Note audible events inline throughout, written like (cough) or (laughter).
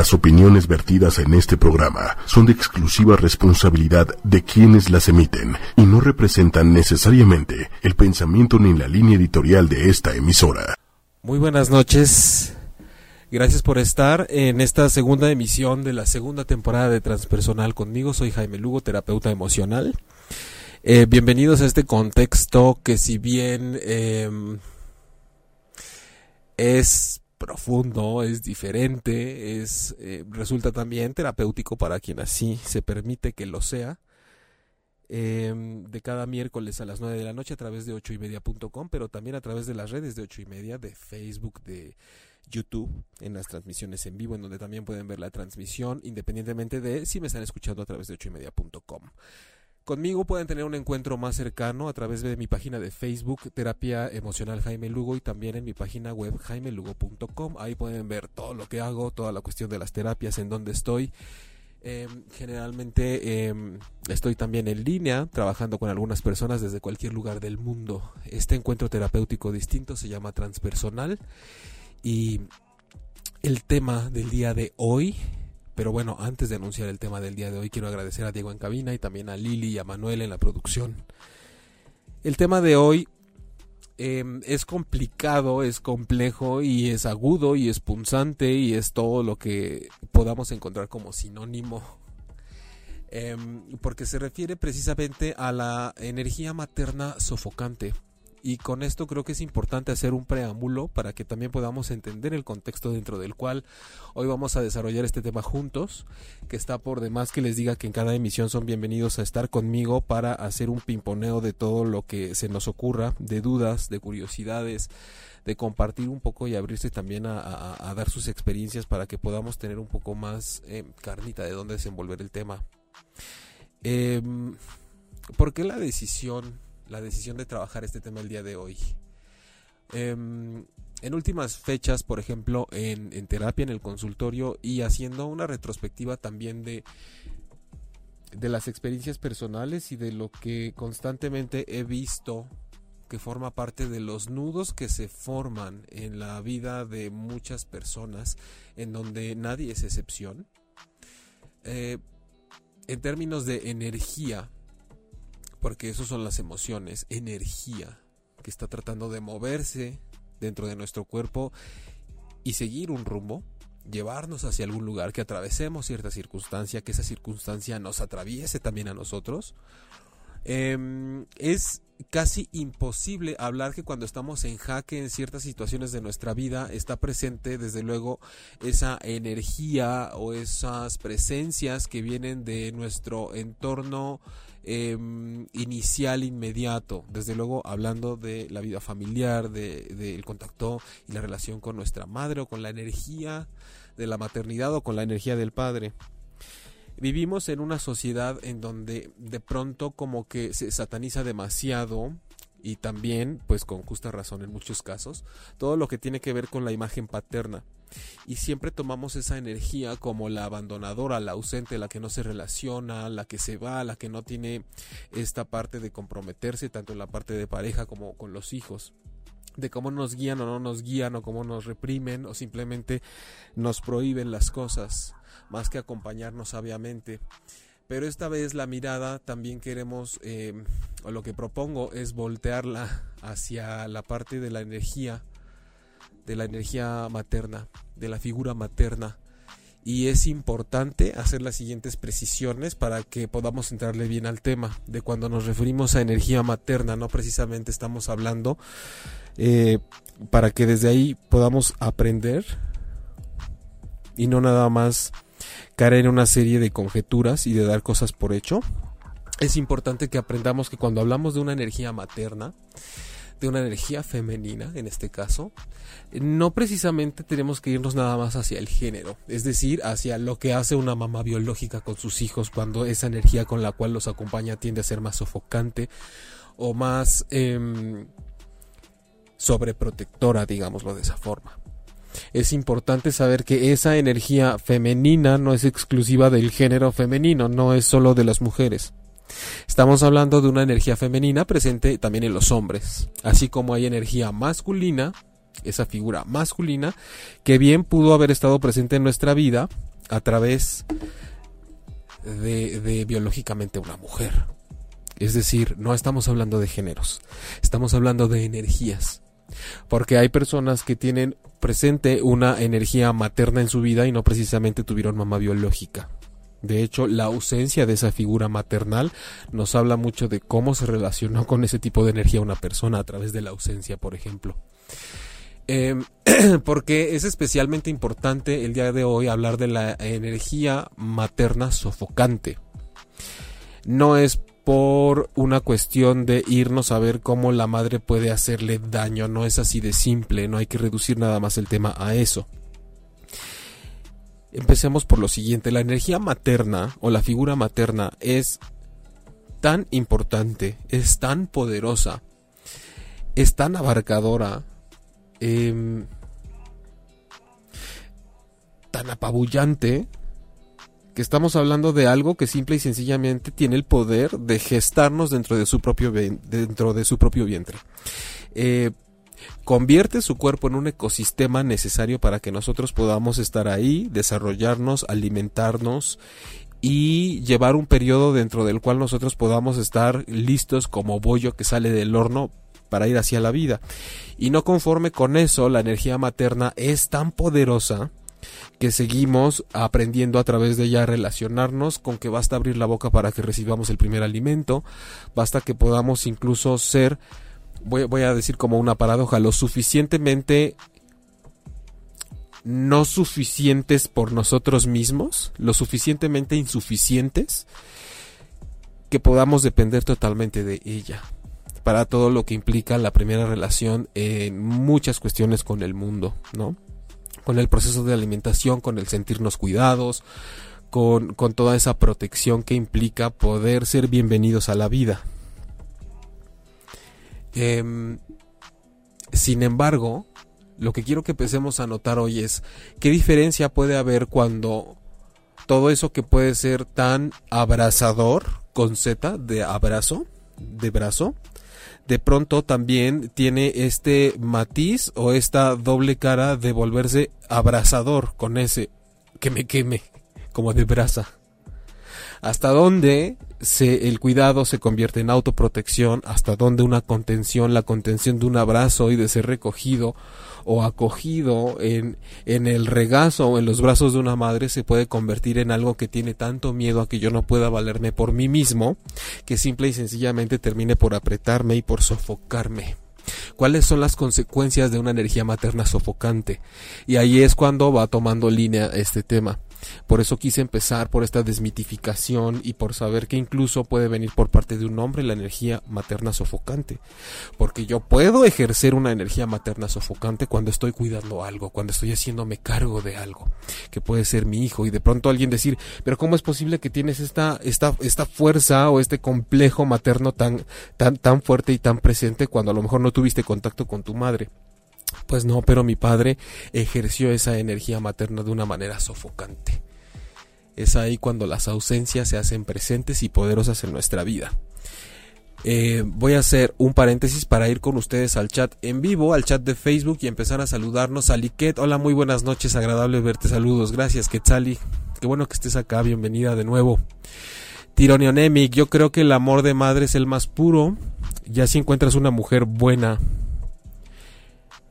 Las opiniones vertidas en este programa son de exclusiva responsabilidad de quienes las emiten y no representan necesariamente el pensamiento ni la línea editorial de esta emisora. Muy buenas noches. Gracias por estar en esta segunda emisión de la segunda temporada de Transpersonal conmigo. Soy Jaime Lugo, terapeuta emocional. Eh, bienvenidos a este contexto que si bien em, es profundo, es diferente, es eh, resulta también terapéutico para quien así se permite que lo sea. Em, de cada miércoles a las 9 de la noche a través de 8 y media.com, pero también a través de las redes de 8 y media, de Facebook, de YouTube, en las transmisiones en vivo, en donde también pueden ver la transmisión, independientemente de si me están escuchando a través de 8 y media.com. Conmigo pueden tener un encuentro más cercano a través de mi página de Facebook, Terapia Emocional Jaime Lugo, y también en mi página web jaimelugo.com. Ahí pueden ver todo lo que hago, toda la cuestión de las terapias, en dónde estoy. Em, generalmente em, estoy también en línea trabajando con algunas personas desde cualquier lugar del mundo. Este encuentro terapéutico distinto se llama transpersonal y el tema del día de hoy pero bueno, antes de anunciar el tema del día de hoy, quiero agradecer a Diego en cabina y también a Lili y a Manuel en la producción. El tema de hoy em, es complicado, es complejo y es agudo y es punzante y es todo lo que podamos encontrar como sinónimo. Em, porque se refiere precisamente a la energía materna sofocante. Y con esto creo que es importante hacer un preámbulo para que también podamos entender el contexto dentro del cual hoy vamos a desarrollar este tema juntos, que está por demás que les diga que en cada emisión son bienvenidos a estar conmigo para hacer un pimponeo de todo lo que se nos ocurra, de dudas, de curiosidades, de compartir un poco y abrirse también a, dar sus experiencias para que podamos tener un poco más eh, carnita de dónde desenvolver el tema. Em, ¿Por qué la decisión la decisión de trabajar este tema el día de hoy. Em, en últimas fechas, por ejemplo, en, terapia, en el consultorio y haciendo una retrospectiva también de, de las experiencias personales y de lo que constantemente he visto que forma parte de los nudos que se forman en la vida de muchas personas, en donde nadie es excepción. Eh, en términos de energía, porque eso son las emociones, energía que está tratando de moverse dentro de nuestro cuerpo y seguir un rumbo, llevarnos hacia algún lugar, que atravesemos cierta circunstancia, que esa circunstancia nos atraviese también a nosotros. Em, es casi imposible hablar que cuando estamos en jaque en ciertas situaciones de nuestra vida está presente desde luego esa energía o esas presencias que vienen de nuestro entorno Em, inicial inmediato, desde luego hablando de la vida familiar, del de, contacto y la relación con nuestra madre o con la energía de la maternidad o con la energía del padre. Vivimos en una sociedad en donde de pronto como que se sataniza demasiado y también, pues con justa razón en muchos casos, todo lo que tiene que ver con la imagen paterna y siempre tomamos esa energía como la abandonadora, la ausente, la que no se relaciona, la que se va, la que no tiene esta parte de comprometerse tanto en la parte de pareja como con los hijos de cómo nos guían o no nos guían o cómo nos reprimen o simplemente nos prohíben las cosas más que acompañarnos sabiamente. Pero esta vez la mirada también queremos eh, o lo que propongo es voltearla hacia la parte de la energía de la energía materna, de la figura materna. Y es importante hacer las siguientes precisiones para que podamos entrarle bien al tema. De cuando nos referimos a energía materna, no precisamente estamos hablando eh, para que desde ahí podamos aprender y no nada más caer en una serie de conjeturas y de dar cosas por hecho. Es importante que aprendamos que cuando hablamos de una energía materna, de una energía femenina en este caso, no precisamente tenemos que irnos nada más hacia el género, es decir, hacia lo que hace una mamá biológica con sus hijos cuando esa energía con la cual los acompaña tiende a ser más sofocante o más eh, sobreprotectora, digámoslo de esa forma. Es importante saber que esa energía femenina no es exclusiva del género femenino, no es solo de las mujeres. Estamos hablando de una energía femenina presente también en los hombres, así como hay energía masculina, esa figura masculina, que bien pudo haber estado presente en nuestra vida, a través de, biológicamente una mujer. Es decir, no estamos hablando de géneros, estamos hablando de energías. Porque hay personas que tienen presente una energía materna en su vida y no precisamente tuvieron mamá biológica. De hecho, la ausencia de esa figura maternal nos habla mucho de cómo se relacionó con ese tipo de energía una persona a través de la ausencia, por ejemplo. Em, (clears throat) porque es especialmente importante el día de hoy hablar de la energía materna sofocante. No es por una cuestión de irnos a ver cómo la madre puede hacerle daño, no es así de simple, no hay que reducir nada más el tema a eso. Empecemos por lo siguiente, la energía materna o la figura materna es tan importante, es tan poderosa, es tan abarcadora, em, tan apabullante, que estamos hablando de algo que simple y sencillamente tiene el poder de gestarnos dentro de su propio, dentro de su propio vientre. Eh, convierte su cuerpo en un ecosistema necesario para que nosotros podamos estar ahí, desarrollarnos, alimentarnos y llevar un periodo dentro del cual nosotros podamos estar listos como bollo que sale del horno para ir hacia la vida. Y no conforme con eso, la energía materna es tan poderosa que seguimos aprendiendo a través de ella a relacionarnos con que basta abrir la boca para que recibamos el primer alimento, basta que podamos incluso ser voy, a decir como una paradoja, lo suficientemente no suficientes por nosotros mismos, lo suficientemente insuficientes, que podamos depender totalmente de ella para todo lo que implica la primera relación en muchas cuestiones con el mundo, ¿no? Con el proceso de alimentación, con el sentirnos cuidados, con, con toda esa protección que implica poder ser bienvenidos a la vida. Em, sin embargo, lo que quiero que empecemos a notar hoy es qué diferencia puede haber cuando todo eso que puede ser tan abrazador, con Z, de abrazo, de brazo, de pronto también tiene este matiz o esta doble cara de volverse abrazador con ese que me queme, como de brasa hasta dónde se, el cuidado se convierte en autoprotección, hasta dónde una contención, la contención de un abrazo y de ser recogido o acogido en, en el regazo o en los brazos de una madre se puede convertir en algo que tiene tanto miedo a que yo no pueda valerme por mí mismo, que simple y sencillamente termine por apretarme y por sofocarme. ¿Cuáles son las consecuencias de una energía materna sofocante? Y ahí es cuando va tomando línea este tema. Por eso quise empezar por esta desmitificación y por saber que incluso puede venir por parte de un hombre la energía materna sofocante. Porque yo puedo ejercer una energía materna sofocante cuando estoy cuidando algo, cuando estoy haciéndome cargo de algo, que puede ser mi hijo. Y de pronto alguien decir, pero ¿cómo es posible que tienes esta, esta, esta fuerza o este complejo materno tan, tan, tan fuerte y tan presente cuando a lo mejor no tuviste contacto con tu madre? Pues no, pero mi padre ejerció esa energía materna de una manera sofocante. Es ahí cuando las ausencias se hacen presentes y poderosas en nuestra vida. Eh, voy a hacer un paréntesis para ir con ustedes al chat en vivo, al chat de Facebook y empezar a saludarnos. Aliquet, hola, muy buenas noches, agradable verte, saludos, gracias Quetzali, qué bueno que estés acá, bienvenida de nuevo. Tironionemic, yo creo que el amor de madre es el más puro, ya si encuentras una mujer buena,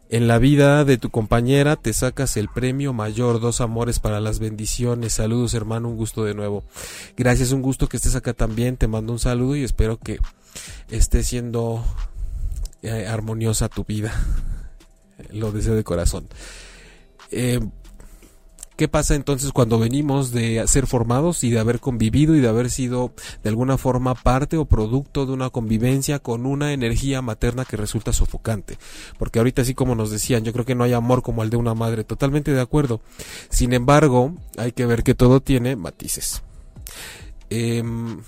en la vida de tu compañera te sacas el premio mayor, dos amores para las bendiciones. Saludos hermano, un gusto de nuevo. Gracias, un gusto que estés acá también. Te mando un saludo y espero que esté siendo eh, armoniosa tu vida. (laughs) Lo deseo de corazón. Eh, ¿Qué pasa entonces cuando venimos de ser formados y de haber convivido y de haber sido de alguna forma parte o producto de una convivencia con una energía materna que resulta sofocante? Porque ahorita así como nos decían, yo creo que no hay amor como el de una madre, totalmente de acuerdo. Sin embargo, hay que ver que todo tiene matices. Em,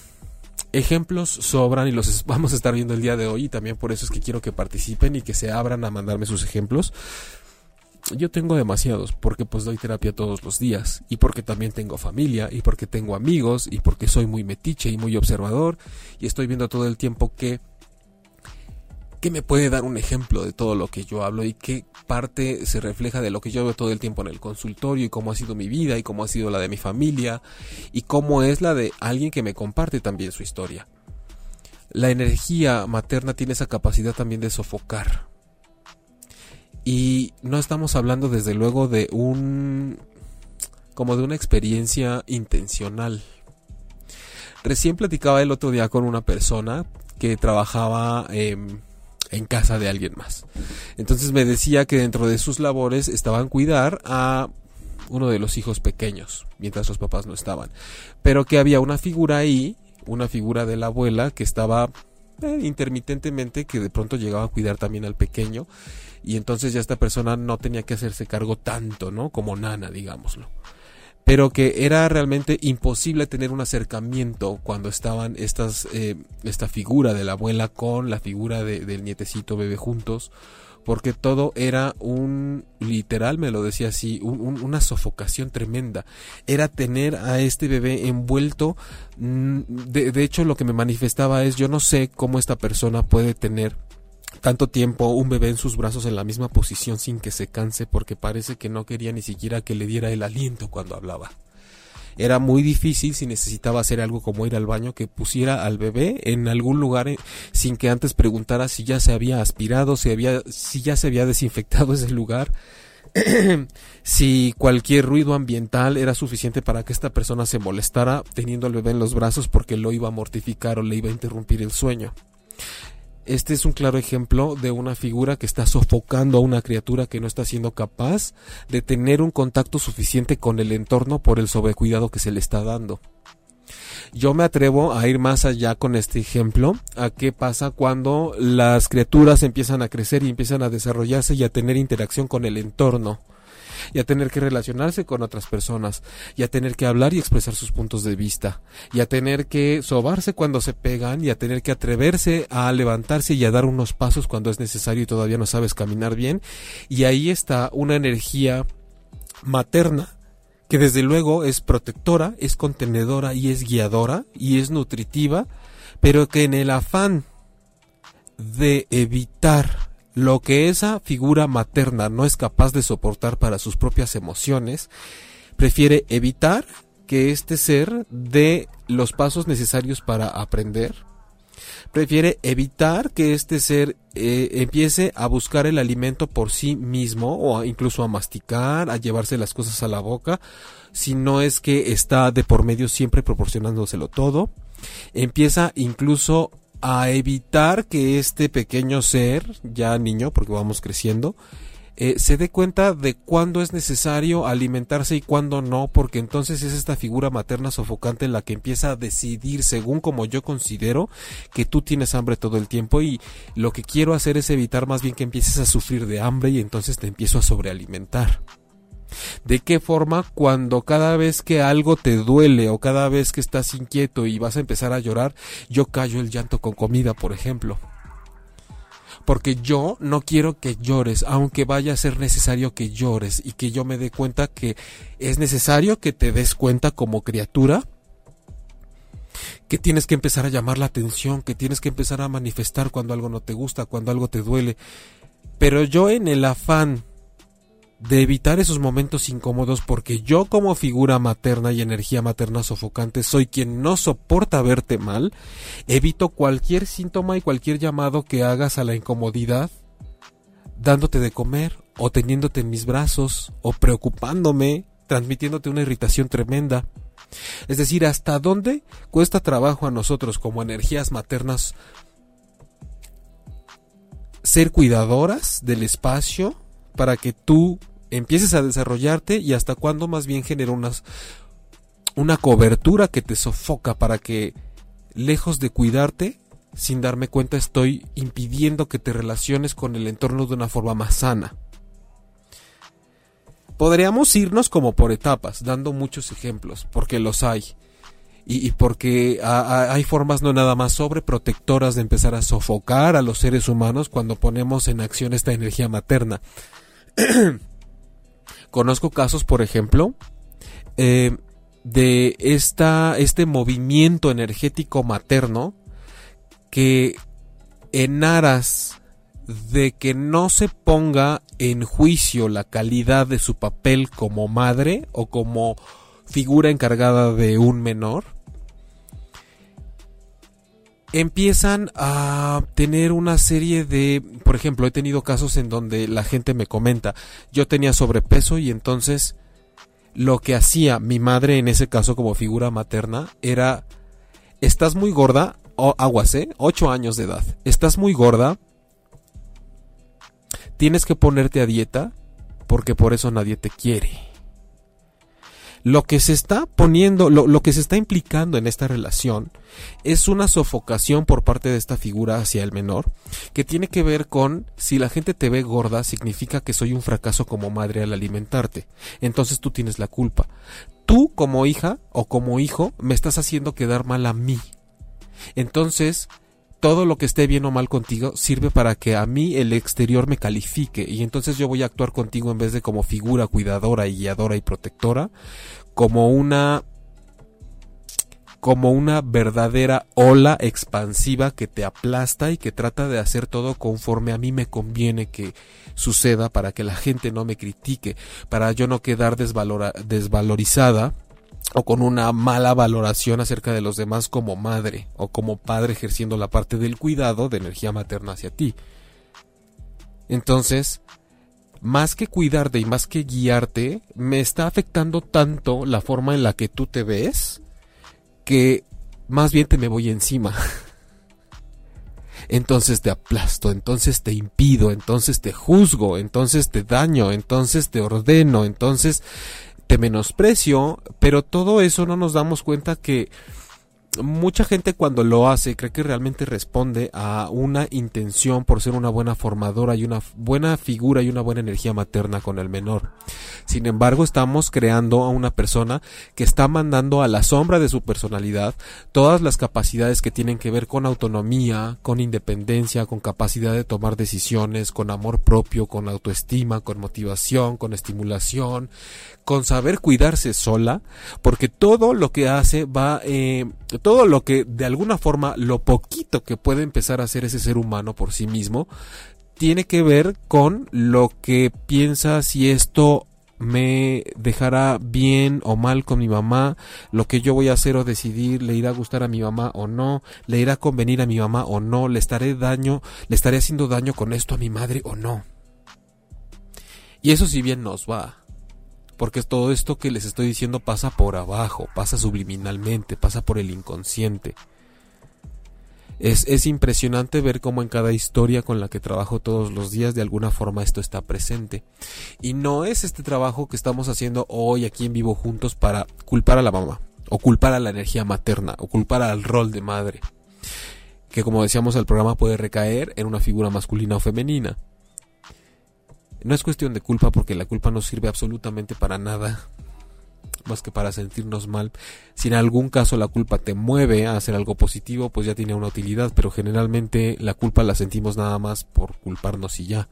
ejemplos sobran y los vamos a estar viendo el día de hoy y también por eso es que quiero que participen y que se abran a mandarme sus ejemplos yo tengo demasiados porque pues doy terapia todos los días y porque también tengo familia y porque tengo amigos y porque soy muy metiche y muy observador y estoy viendo todo el tiempo que ¿Qué me puede dar un ejemplo de todo lo que yo hablo y qué parte se refleja de lo que yo veo todo el tiempo en el consultorio y cómo ha sido mi vida y cómo ha sido la de mi familia y cómo es la de alguien que me comparte también su historia? La energía materna tiene esa capacidad también de sofocar. Y no estamos hablando desde luego de un como de una experiencia intencional. Recién platicaba el otro día con una persona que trabajaba en casa de alguien más. Entonces me decía que dentro de sus labores estaban cuidar a uno de los hijos pequeños, mientras los papás no estaban. Pero que había una figura ahí, una figura de la abuela que estaba eh, intermitentemente, que de pronto llegaba a cuidar también al pequeño. Y entonces ya esta persona no tenía que hacerse cargo tanto, ¿no? Como nana, digámoslo pero que era realmente imposible tener un acercamiento cuando estaban estas eh, esta figura de la abuela con la figura del nietecito bebé juntos porque todo era un literal me lo decía así una sofocación tremenda era tener a este bebé envuelto mm, de, de hecho lo que me manifestaba es yo no sé cómo esta persona puede tener tanto tiempo un bebé en sus brazos en la misma posición sin que se canse porque parece que no quería ni siquiera que le diera el aliento cuando hablaba. Era muy difícil si necesitaba hacer algo como ir al baño que pusiera al bebé en algún lugar eh, sin que antes preguntara si ya se había aspirado, si había si ya se había desinfectado ese lugar. (clears throat) si cualquier ruido ambiental era suficiente para que esta persona se molestara teniendo al bebé en los brazos porque lo iba a mortificar o le iba a interrumpir el sueño. Este es un claro ejemplo de una figura que está sofocando a una criatura que no está siendo capaz de tener un contacto suficiente con el entorno por el sobrecuidado que se le está dando. Yo me atrevo a ir más allá con este ejemplo, a qué pasa cuando las criaturas empiezan a crecer y empiezan a desarrollarse y a tener interacción con el entorno y a tener que relacionarse con otras personas, y a tener que hablar y expresar sus puntos de vista, y a tener que sobarse cuando se pegan, y a tener que atreverse a levantarse y a dar unos pasos cuando es necesario y todavía no sabes caminar bien, y ahí está una energía materna que desde luego es protectora, es contenedora y es guiadora y es nutritiva, pero que en el afán de evitar lo que esa figura materna no es capaz de soportar para sus propias emociones, prefiere evitar que este ser dé los pasos necesarios para aprender, prefiere evitar que este ser eh, empiece a buscar el alimento por sí mismo o incluso a masticar, a llevarse las cosas a la boca, si no es que está de por medio siempre proporcionándoselo todo, empieza incluso a evitar que este pequeño ser, ya niño, porque vamos creciendo, eh, se dé cuenta de cuándo es necesario alimentarse y cuándo no, porque entonces es esta figura materna sofocante la que empieza a decidir, según como yo considero, que tú tienes hambre todo el tiempo y lo que quiero hacer es evitar más bien que empieces a sufrir de hambre y entonces te empiezo a sobrealimentar. ¿De qué forma cuando cada vez que algo te duele o cada vez que estás inquieto y vas a empezar a llorar, yo callo el llanto con comida, por ejemplo? Porque yo no quiero que llores, aunque vaya a ser necesario que llores y que yo me dé cuenta que es necesario que te des cuenta como criatura que tienes que empezar a llamar la atención, que tienes que empezar a manifestar cuando algo no te gusta, cuando algo te duele. Pero yo en el afán de evitar esos momentos incómodos porque yo como figura materna y energía materna sofocante soy quien no soporta verte mal, evito cualquier síntoma y cualquier llamado que hagas a la incomodidad, dándote de comer o teniéndote en mis brazos o preocupándome, transmitiéndote una irritación tremenda. Es decir, hasta dónde cuesta trabajo a nosotros como energías maternas ser cuidadoras del espacio para que tú empieces a desarrollarte y hasta cuándo más bien genera una cobertura que te sofoca para que lejos de cuidarte, sin darme cuenta estoy impidiendo que te relaciones con el entorno de una forma más sana. Podríamos irnos como por etapas, dando muchos ejemplos, porque los hay. Y, porque hay formas no nada más sobreprotectoras de empezar a sofocar a los seres humanos cuando ponemos en acción esta energía materna. (clears throat) Conozco casos, por ejemplo, eh, de esta, este movimiento energético materno que en aras de que no se ponga en juicio la calidad de su papel como madre o como figura encargada de un menor, empiezan a tener una serie de, por ejemplo, he tenido casos en donde la gente me comenta, yo tenía sobrepeso y entonces lo que hacía mi madre en ese caso como figura materna era, estás muy gorda, o aguas, ¿eh? 8 años de edad, estás muy gorda, tienes que ponerte a dieta porque por eso nadie te quiere lo que se está poniendo, lo, que se está implicando en esta relación es una sofocación por parte de esta figura hacia el menor, que tiene que ver con si la gente te ve gorda significa que soy un fracaso como madre al alimentarte. Entonces tú tienes la culpa. Tú como hija o como hijo me estás haciendo quedar mal a mí. Entonces todo lo que esté bien o mal contigo sirve para que a mí el exterior me califique. Y entonces yo voy a actuar contigo en vez de como figura cuidadora y guiadora y protectora, como una como una verdadera ola expansiva que te aplasta y que trata de hacer todo conforme a mí me conviene que suceda para que la gente no me critique, para yo no quedar desvalorizada o con una mala valoración acerca de los demás como madre o como padre ejerciendo la parte del cuidado de energía materna hacia ti. Entonces, más que cuidarte y más que guiarte, me está afectando tanto la forma en la que tú te ves que más bien te me voy encima. (laughs) entonces te aplasto, entonces te impido, entonces te juzgo, entonces te daño, entonces te ordeno, entonces te menosprecio, pero todo eso no nos damos cuenta que mucha gente cuando lo hace cree que realmente responde a una intención por ser una buena formadora y una buena figura y una buena energía materna con el menor. Sin embargo, estamos creando a una persona que está mandando a la sombra de su personalidad todas las capacidades que tienen que ver con autonomía, con independencia, con capacidad de tomar decisiones, con amor propio, con autoestima, con motivación, con estimulación, con saber cuidarse sola, porque todo lo que hace va eh, todo lo que de alguna forma lo poquito que puede empezar a hacer ese ser humano por sí mismo tiene que ver con lo que piensa si esto me dejará bien o mal con mi mamá, lo que yo voy a hacer o decidir le irá a gustar a mi mamá o no, le irá a convenir a mi mamá o no, le estaré daño, le estaré haciendo daño con esto a mi madre o no. Y eso si bien nos va, porque todo esto que les estoy diciendo pasa por abajo, pasa subliminalmente, pasa por el inconsciente. Es, es, impresionante ver cómo en cada historia con la que trabajo todos los días de alguna forma esto está presente. Y no es este trabajo que estamos haciendo hoy aquí en vivo juntos para culpar a la mamá, o culpar a la energía materna, o culpar al rol de madre, que como decíamos el programa puede recaer en una figura masculina o femenina. No es cuestión de culpa porque la culpa no sirve absolutamente para nada más que para sentirnos mal. Si en algún caso la culpa te mueve a hacer algo positivo, pues ya tiene una utilidad, pero generalmente la culpa la sentimos nada más por culparnos y ya.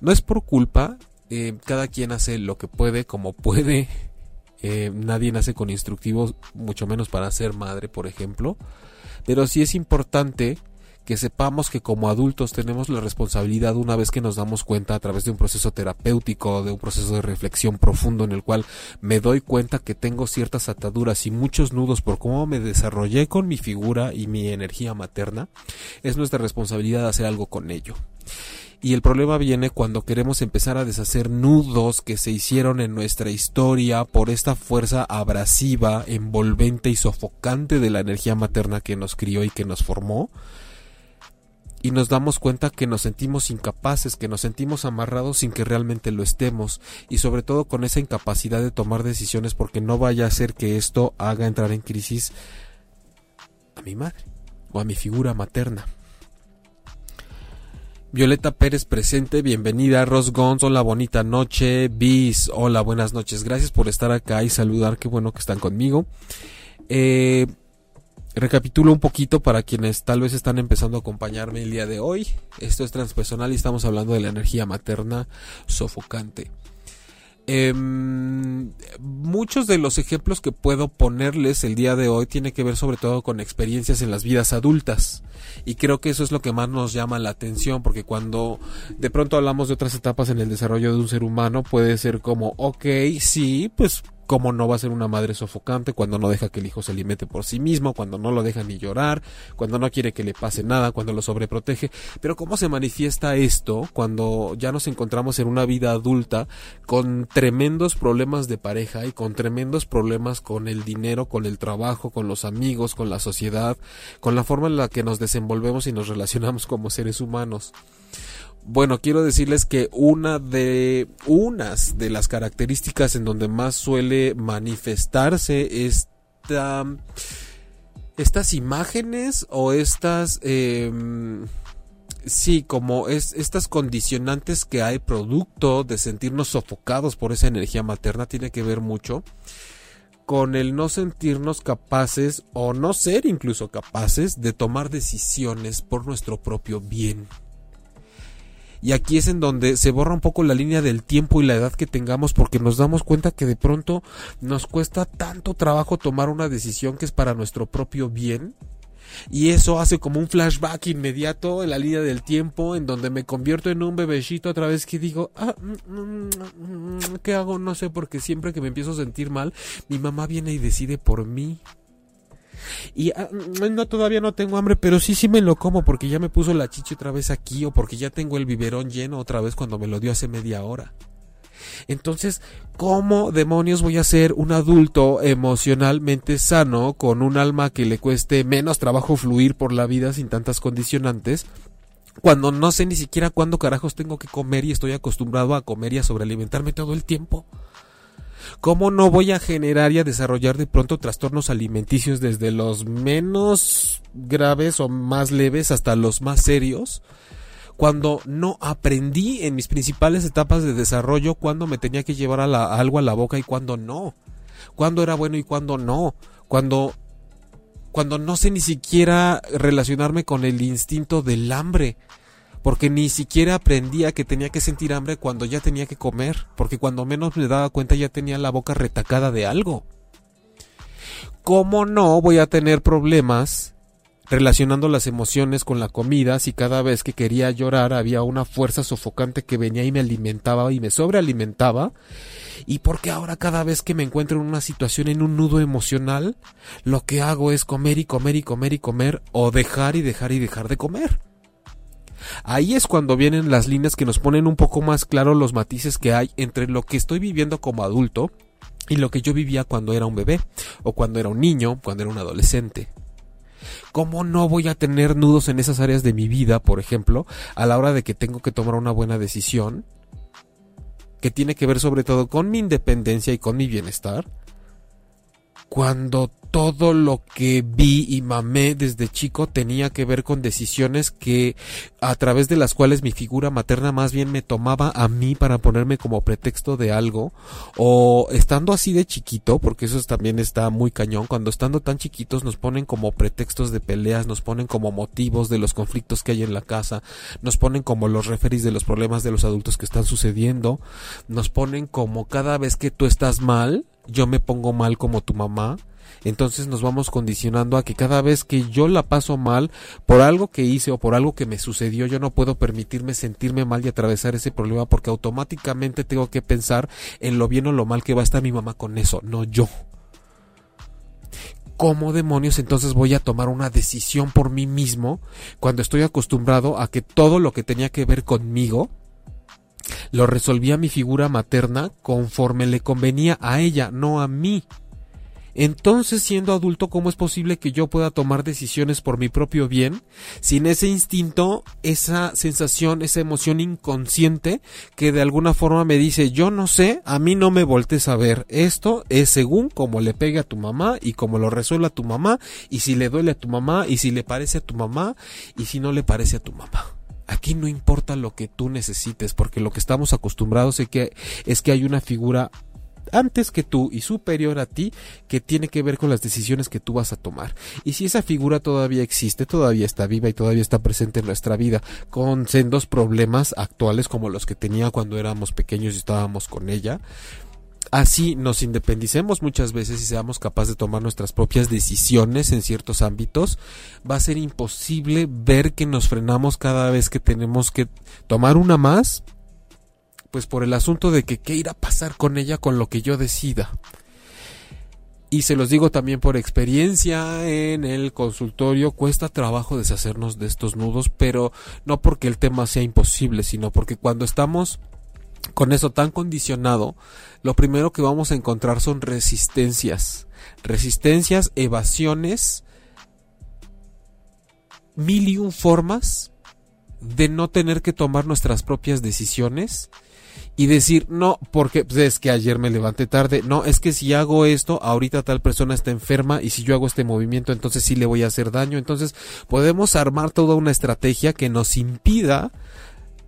No es por culpa, eh, cada quien hace lo que puede, como puede. Eh, nadie nace con instructivos, mucho menos para ser madre, por ejemplo. Pero sí es importante que sepamos que como adultos tenemos la responsabilidad una vez que nos damos cuenta a través de un proceso terapéutico, de un proceso de reflexión profundo en el cual me doy cuenta que tengo ciertas ataduras y muchos nudos por cómo me desarrollé con mi figura y mi energía materna, es nuestra responsabilidad hacer algo con ello. Y el problema viene cuando queremos empezar a deshacer nudos que se hicieron en nuestra historia por esta fuerza abrasiva, envolvente y sofocante de la energía materna que nos crió y que nos formó y nos damos cuenta que nos sentimos incapaces, que nos sentimos amarrados sin que realmente lo estemos y sobre todo con esa incapacidad de tomar decisiones porque no vaya a ser que esto haga entrar en crisis a mi madre o a mi figura materna. Violeta Pérez presente, bienvenida. Ros Gons, hola, bonita noche. Bis, hola, buenas noches. Gracias por estar acá y saludar, qué bueno que están conmigo. Eh, Recapitulo un poquito para quienes tal vez están empezando a acompañarme el día de hoy. Esto es transpersonal y estamos hablando de la energía materna sofocante. Em, muchos de los ejemplos que puedo ponerles el día de hoy tiene que ver sobre todo con experiencias en las vidas adultas y creo que eso es lo que más nos llama la atención porque cuando de pronto hablamos de otras etapas en el desarrollo de un ser humano puede ser como ok sí pues cómo no va a ser una madre sofocante cuando no deja que el hijo se alimente por sí mismo, cuando no lo deja ni llorar, cuando no quiere que le pase nada, cuando lo sobreprotege. Pero cómo se manifiesta esto cuando ya nos encontramos en una vida adulta con tremendos problemas de pareja y con tremendos problemas con el dinero, con el trabajo, con los amigos, con la sociedad, con la forma en la que nos desenvolvemos y nos relacionamos como seres humanos. Bueno, quiero decirles que una de unas de las características en donde más suele manifestarse esta estas imágenes o estas em, sí como es estas condicionantes que hay producto de sentirnos sofocados por esa energía materna tiene que ver mucho con el no sentirnos capaces o no ser incluso capaces de tomar decisiones por nuestro propio bien y aquí es en donde se borra un poco la línea del tiempo y la edad que tengamos porque nos damos cuenta que de pronto nos cuesta tanto trabajo tomar una decisión que es para nuestro propio bien. Y eso hace como un flashback inmediato en la línea del tiempo en donde me convierto en un bebecito otra vez que digo, ah, mm, mm, mm, ¿qué hago? No sé, porque siempre que me empiezo a sentir mal, mi mamá viene y decide por mí. Y ah, no, todavía no tengo hambre, pero sí, sí me lo como porque ya me puso la chicha otra vez aquí o porque ya tengo el biberón lleno otra vez cuando me lo dio hace media hora. Entonces, ¿cómo demonios voy a ser un adulto emocionalmente sano con un alma que le cueste menos trabajo fluir por la vida sin tantas condicionantes? Cuando no sé ni siquiera cuándo carajos tengo que comer y estoy acostumbrado a comer y a sobrealimentarme todo el tiempo. ¿Cómo no voy a generar y a desarrollar de pronto trastornos alimenticios desde los menos graves o más leves hasta los más serios? Cuando no aprendí en mis principales etapas de desarrollo cuándo me tenía que llevar algo a la boca y cuándo no. Cuándo era bueno y cuándo no. Cuando cuando no sé ni siquiera relacionarme con el instinto del hambre porque ni siquiera aprendía que tenía que sentir hambre cuando ya tenía que comer, porque cuando menos me daba cuenta ya tenía la boca retacada de algo. ¿Cómo no voy a tener problemas relacionando las emociones con la comida si cada vez que quería llorar había una fuerza sofocante que venía y me alimentaba y me sobrealimentaba? ¿Y porque ahora cada vez que me encuentro en una situación en un nudo emocional, lo que hago es comer y comer y comer y comer o dejar y dejar y dejar de comer? Ahí es cuando vienen las líneas que nos ponen un poco más claro los matices que hay entre lo que estoy viviendo como adulto y lo que yo vivía cuando era un bebé, o cuando era un niño, cuando era un adolescente. ¿Cómo no voy a tener nudos en esas áreas de mi vida, por ejemplo, a la hora de que tengo que tomar una buena decisión? Que tiene que ver sobre todo con mi independencia y con mi bienestar. Cuando todo lo que vi y mamé desde chico tenía que ver con decisiones que a través de las cuales mi figura materna más bien me tomaba a mí para ponerme como pretexto de algo o estando así de chiquito porque eso también está muy cañón cuando estando tan chiquitos nos ponen como pretextos de peleas nos ponen como motivos de los conflictos que hay en la casa nos ponen como los referis de los problemas de los adultos que están sucediendo nos ponen como cada vez que tú estás mal yo me pongo mal como tu mamá entonces nos vamos condicionando a que cada vez que yo la paso mal por algo que hice o por algo que me sucedió, yo no puedo permitirme sentirme mal y atravesar ese problema porque automáticamente tengo que pensar en lo bien o lo mal que va a estar mi mamá con eso, no yo. ¿Cómo demonios entonces voy a tomar una decisión por mí mismo cuando estoy acostumbrado a que todo lo que tenía que ver conmigo lo resolvía mi figura materna conforme le convenía a ella, no a mí? Entonces, siendo adulto, ¿cómo es posible que yo pueda tomar decisiones por mi propio bien sin ese instinto, esa sensación, esa emoción inconsciente que de alguna forma me dice, yo no sé, a mí no me voltees a ver, esto es según como le pegue a tu mamá y como lo resuelva tu mamá y si le duele a tu mamá y si le parece a tu mamá y si no le parece a tu mamá. Aquí no importa lo que tú necesites, porque lo que estamos acostumbrados es que, es que hay una figura antes que tú y superior a ti que tiene que ver con las decisiones que tú vas a tomar. Y si esa figura todavía existe, todavía está viva y todavía está presente en nuestra vida, con sendos problemas actuales como los que tenía cuando éramos pequeños y estábamos con ella, así nos independicemos muchas veces y seamos capaces de tomar nuestras propias decisiones en ciertos ámbitos, va a ser imposible ver que nos frenamos cada vez que tenemos que tomar una más, pues por el asunto de que qué irá a pasar con ella con lo que yo decida. Y se los digo también por experiencia en el consultorio, cuesta trabajo deshacernos de estos nudos, pero no porque el tema sea imposible, sino porque cuando estamos con eso tan condicionado, lo primero que vamos a encontrar son resistencias. Resistencias, evasiones, mil y un formas de no tener que tomar nuestras propias decisiones y decir, no, porque pues, es que ayer me levanté tarde, no, es que si hago esto, ahorita tal persona está enferma y si yo hago este movimiento, entonces sí le voy a hacer daño. Entonces podemos armar toda una estrategia que nos impida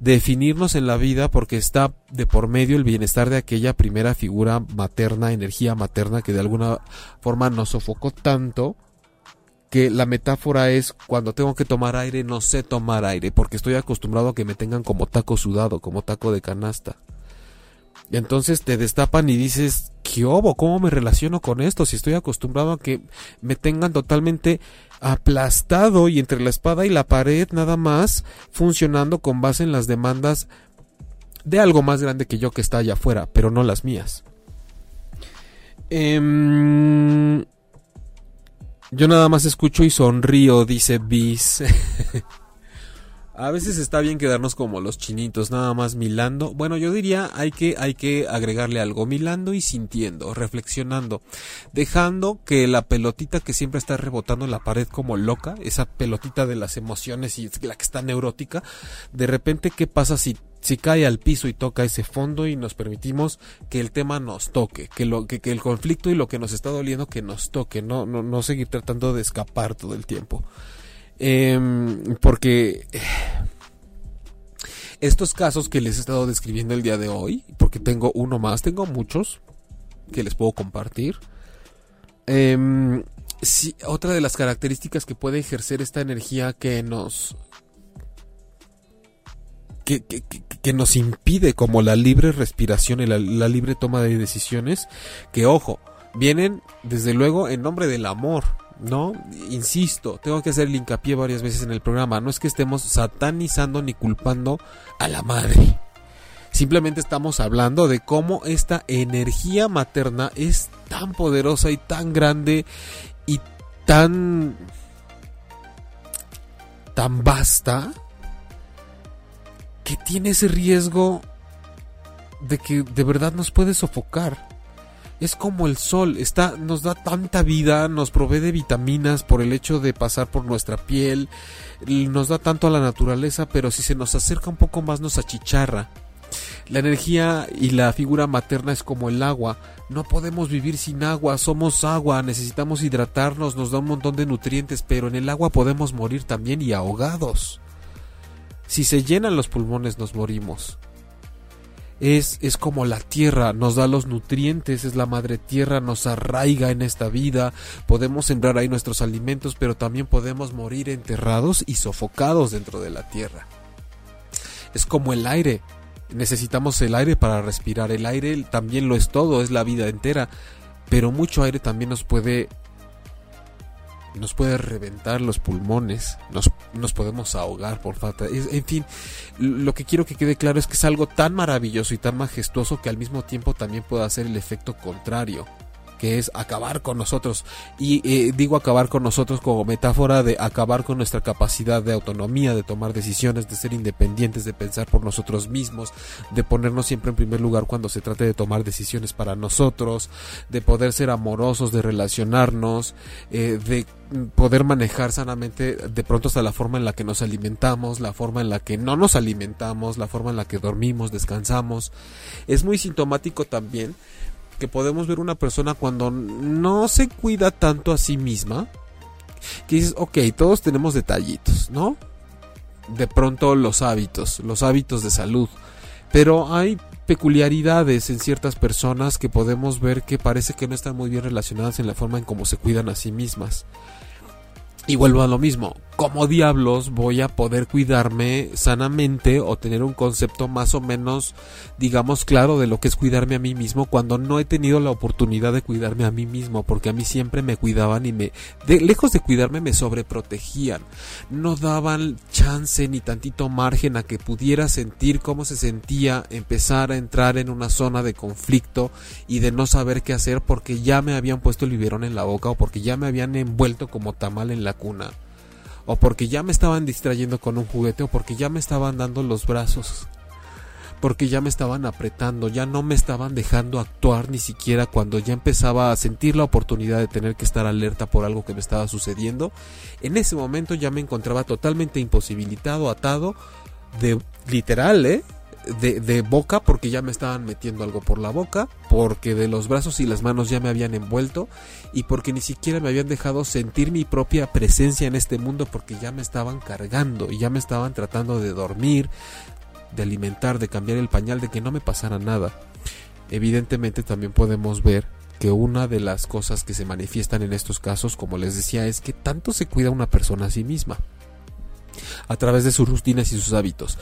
definirnos en la vida porque está de por medio el bienestar de aquella primera figura materna, energía materna que de alguna forma nos sofocó tanto que la metáfora es cuando tengo que tomar aire no sé tomar aire porque estoy acostumbrado a que me tengan como taco sudado, como taco de canasta. Entonces te destapan y dices, ¿qué obo? ¿Cómo me relaciono con esto? Si estoy acostumbrado a que me tengan totalmente aplastado y entre la espada y la pared nada más funcionando con base en las demandas de algo más grande que yo que está allá afuera, pero no las mías. Em, yo nada más escucho y sonrío, dice Bis. (laughs) A veces está bien quedarnos como los chinitos, nada más milando. Bueno, yo diría hay que, hay que agregarle algo, milando y sintiendo, reflexionando, dejando que la pelotita que siempre está rebotando en la pared como loca, esa pelotita de las emociones y la que está neurótica, de repente, ¿qué pasa si si cae al piso y toca ese fondo y nos permitimos que el tema nos toque, que, lo, que, que el conflicto y lo que nos está doliendo que nos toque, no, no, no seguir tratando de escapar todo el tiempo. Em, porque estos casos que les he estado describiendo el día de hoy, porque tengo uno más, tengo muchos que les puedo compartir. Eh, otra de las características que puede ejercer esta energía que nos que, nos impide como la libre respiración y la, la, libre toma de decisiones, que ojo, vienen desde luego en nombre del amor, ¿no? Insisto, tengo que hacer el hincapié varias veces en el programa, no es que estemos satanizando ni culpando a la madre. Simplemente estamos hablando de cómo esta energía materna es tan poderosa y tan grande y tan tan vasta que tiene ese riesgo de que de verdad nos puede sofocar es como el sol, está, nos da tanta vida, nos provee de vitaminas por el hecho de pasar por nuestra piel, nos da tanto a la naturaleza, pero si se nos acerca un poco más nos achicharra. La energía y la figura materna es como el agua. No podemos vivir sin agua, somos agua, necesitamos hidratarnos, nos da un montón de nutrientes, pero en el agua podemos morir también y ahogados. Si se llenan los pulmones nos morimos es, es como la tierra, nos da los nutrientes, es la madre tierra, nos arraiga en esta vida, podemos sembrar ahí nuestros alimentos, pero también podemos morir enterrados y sofocados dentro de la tierra. Es como el aire, necesitamos el aire para respirar, el aire también lo es todo, es la vida entera, pero mucho aire también nos puede nos puede reventar los pulmones, nos, nos podemos ahogar por falta. en fin, lo que quiero que quede claro es que es algo tan maravilloso y tan majestuoso que al mismo tiempo también puede hacer el efecto contrario que es acabar con nosotros. Y eh, digo acabar con nosotros como metáfora de acabar con nuestra capacidad de autonomía, de tomar decisiones, de ser independientes, de pensar por nosotros mismos, de ponernos siempre en primer lugar cuando se trate de tomar decisiones para nosotros, de poder ser amorosos, de relacionarnos, eh, de poder manejar sanamente de pronto hasta la forma en la que nos alimentamos, la forma en la que no nos alimentamos, la forma en la que dormimos, descansamos. Es muy sintomático también que podemos ver una persona cuando no se cuida tanto a sí misma, que dices, ok, todos tenemos detallitos, ¿no? De pronto los hábitos, los hábitos de salud, pero hay peculiaridades en ciertas personas que podemos ver que parece que no están muy bien relacionadas en la forma en cómo se cuidan a sí mismas. Y vuelvo a lo mismo, ¿cómo diablos voy a poder cuidarme sanamente o tener un concepto más o menos, digamos, claro de lo que es cuidarme a mí mismo cuando no he tenido la oportunidad de cuidarme a mí mismo? Porque a mí siempre me cuidaban y me, de, lejos de cuidarme, me sobreprotegían. No daban chance ni tantito margen a que pudiera sentir cómo se sentía empezar a entrar en una zona de conflicto y de no saber qué hacer porque ya me habían puesto el biberón en la boca o porque ya me habían envuelto como tamal en la cuna o porque ya me estaban distrayendo con un juguete o porque ya me estaban dando los brazos porque ya me estaban apretando, ya no me estaban dejando actuar ni siquiera cuando ya empezaba a sentir la oportunidad de tener que estar alerta por algo que me estaba sucediendo. En ese momento ya me encontraba totalmente imposibilitado, atado, de literal, ¿eh? De, boca porque ya me estaban metiendo algo por la boca, porque de los brazos y las manos ya me habían envuelto y porque ni siquiera me habían dejado sentir mi propia presencia en este mundo porque ya me estaban cargando y ya me estaban tratando de dormir, de alimentar, de cambiar el pañal, de que no me pasara nada. Evidentemente también podemos ver que una de las cosas que se manifiestan en estos casos, como les decía, es que tanto se cuida una persona a sí misma a través de sus rutinas y sus hábitos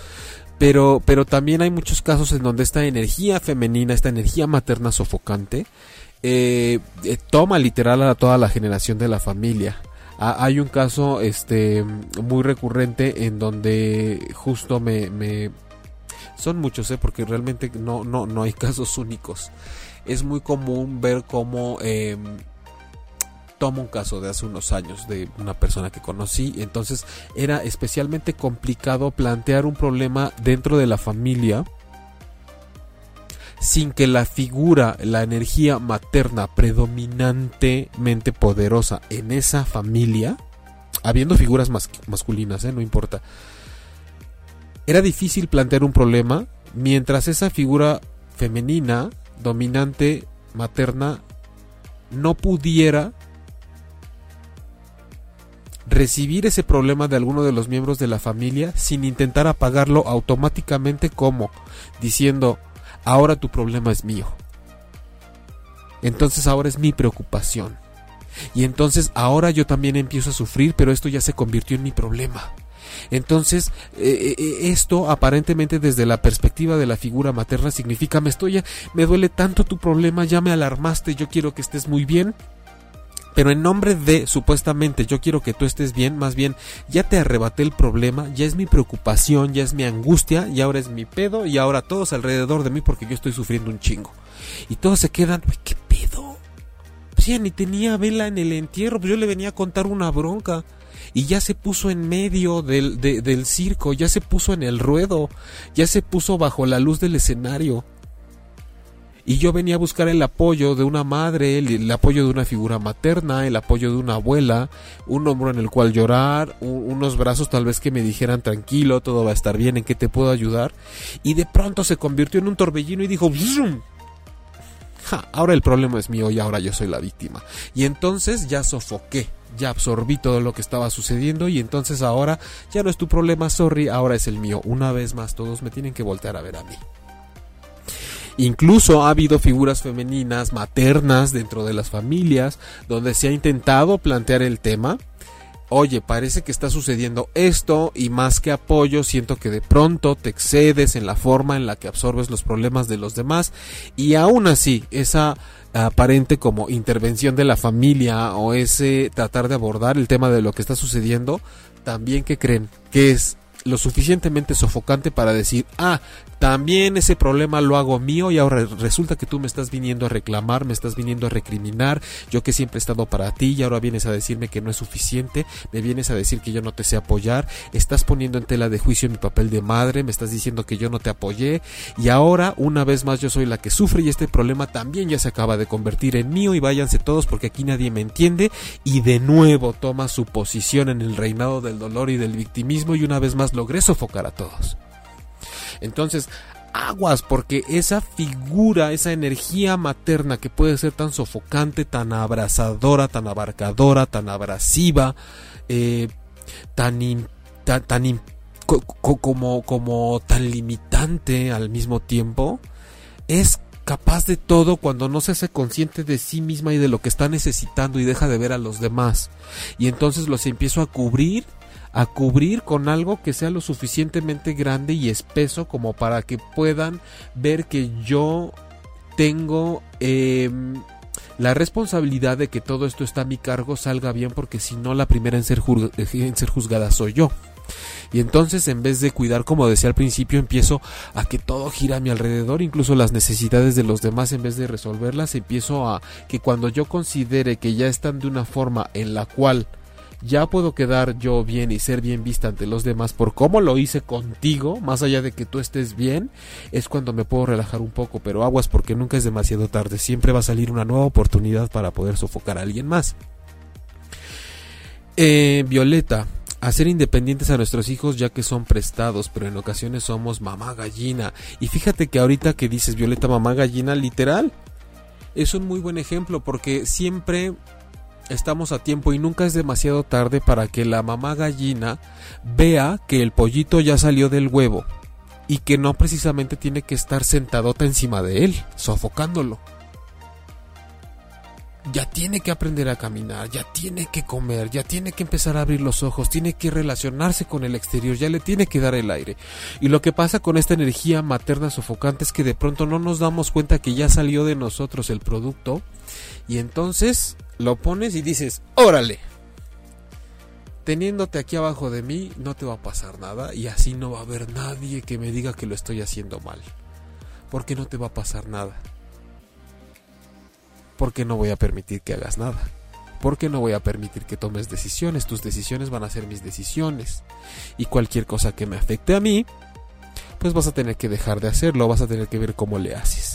pero, pero también hay muchos casos en donde esta energía femenina, esta energía materna sofocante, eh, eh, toma literal a toda la generación de la familia. hay un caso este muy recurrente en donde justo me, son muchos ¿eh? porque realmente no, no, no hay (laughs) casos únicos es muy común ver cómo eh, tomo un caso de hace unos años de una persona que conocí, entonces era especialmente complicado plantear un problema dentro de la familia sin que la figura, la energía materna predominantemente poderosa en esa familia, habiendo figuras masculinas, ¿eh? no importa, era difícil plantear un problema mientras esa figura femenina, dominante, materna, no pudiera recibir ese problema de alguno de los miembros de la familia sin intentar apagarlo automáticamente como diciendo, ahora tu problema es mío. Entonces ahora es mi preocupación. Y entonces ahora yo también empiezo a sufrir, pero esto ya se convirtió en mi problema. Entonces, eh, eh, esto aparentemente desde la perspectiva de la figura materna significa me estoy, me duele tanto tu problema, ya me alarmaste, yo quiero que estés muy bien, pero en nombre de, supuestamente, yo quiero que tú estés bien, más bien, ya te arrebaté el problema, ya es mi preocupación, ya es mi angustia, y ahora es mi pedo, y ahora todos alrededor de mí porque yo estoy sufriendo un chingo. Y todos se quedan, ¿qué pedo? Pues ya ni tenía vela en el entierro, pues yo le venía a contar una bronca. Y ya se puso en medio del, del circo, ya se puso en el ruedo, ya se puso bajo la luz del escenario y yo venía a buscar el apoyo de una madre, el, apoyo de una figura materna, el apoyo de una abuela, un hombro en el cual llorar, unos brazos tal vez que me dijeran tranquilo, todo va a estar bien, en qué te puedo ayudar. Y de pronto se convirtió en un torbellino y dijo, ahora el problema es mío y ahora yo soy la víctima. Y entonces ya sofoqué, ya absorbí todo lo que estaba sucediendo y entonces ahora ya no es tu problema, sorry, ahora es el mío. Una vez más todos me tienen que voltear a ver a mí. Incluso ha habido figuras femeninas maternas dentro de las familias donde se ha intentado plantear el tema. Oye, parece que está sucediendo esto y más que apoyo, siento que de pronto te excedes en la forma en la que absorbes los problemas de los demás y aún así esa aparente como intervención de la familia o ese tratar de abordar el tema de lo que está sucediendo, también que creen que es lo suficientemente sofocante para decir, ah, también ese problema lo hago mío y ahora resulta que tú me estás viniendo a reclamar, me estás viniendo a recriminar, yo que siempre he estado para ti y ahora vienes a decirme que no es suficiente, me vienes a decir que yo no te sé apoyar, estás poniendo en tela de juicio mi papel de madre, me estás diciendo que yo no te apoyé y ahora una vez más yo soy la que sufre y este problema también ya se acaba de convertir en mío y váyanse todos porque aquí nadie me entiende y de nuevo toma su posición en el reinado del dolor y del victimismo y una vez más logré sofocar a todos. Entonces, aguas, porque esa figura, esa energía materna que puede ser tan sofocante, tan abrazadora, tan abarcadora, tan abrasiva, eh, tan, tan, como, como tan limitante al mismo tiempo, es capaz de todo cuando no se hace consciente de sí misma y de lo que está necesitando y deja de ver a los demás. Y entonces los empiezo a cubrir, a cubrir con algo que sea lo suficientemente grande y espeso como para que puedan ver que yo tengo em, la responsabilidad de que todo esto está a mi cargo salga bien porque si no la primera en ser, en ser juzgada soy yo. Y entonces en vez de cuidar, como decía al principio, empiezo a que todo gira a mi alrededor, incluso las necesidades de los demás, en vez de resolverlas, empiezo a que cuando yo considere que ya están de una forma en la cual ya puedo quedar yo bien y ser bien vista ante los demás por cómo lo hice contigo, más allá de que tú estés bien, es cuando me puedo relajar un poco, pero aguas porque nunca es demasiado tarde, siempre va a salir una nueva oportunidad para poder sofocar a alguien más. Eh, Violeta, hacer independientes a nuestros hijos ya que son prestados, pero en ocasiones somos mamá gallina. Y fíjate que ahorita que dices Violeta mamá gallina, literal, es un muy buen ejemplo porque siempre estamos a tiempo y nunca es demasiado tarde para que la mamá gallina vea que el pollito ya salió del huevo y que no precisamente tiene que estar sentadota encima de él, sofocándolo. Ya tiene que aprender a caminar, ya tiene que comer, ya tiene que empezar a abrir los ojos, tiene que relacionarse con el exterior, ya le tiene que dar el aire. Y lo que pasa con esta energía materna sofocante es que de pronto no nos damos cuenta que ya salió de nosotros el producto y entonces lo pones y dices, órale. Teniéndote aquí abajo de mí no te va a pasar nada y así no va a haber nadie que me diga que lo estoy haciendo mal. Porque no te va a pasar nada. Porque no voy a permitir que hagas nada. Porque no voy a permitir que tomes decisiones. Tus decisiones van a ser mis decisiones. Y cualquier cosa que me afecte a mí, pues vas a tener que dejar de hacerlo, vas a tener que ver cómo le haces.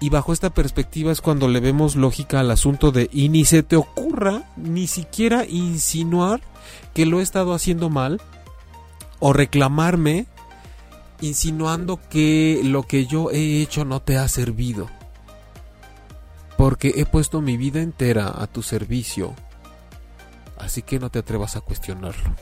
Y bajo esta perspectiva es cuando le vemos lógica al asunto de y ni se te ocurra ni siquiera insinuar que lo he estado haciendo mal o reclamarme insinuando que lo que yo he hecho no te ha servido. Porque he puesto mi vida entera a tu servicio. Así que no te atrevas a cuestionarlo.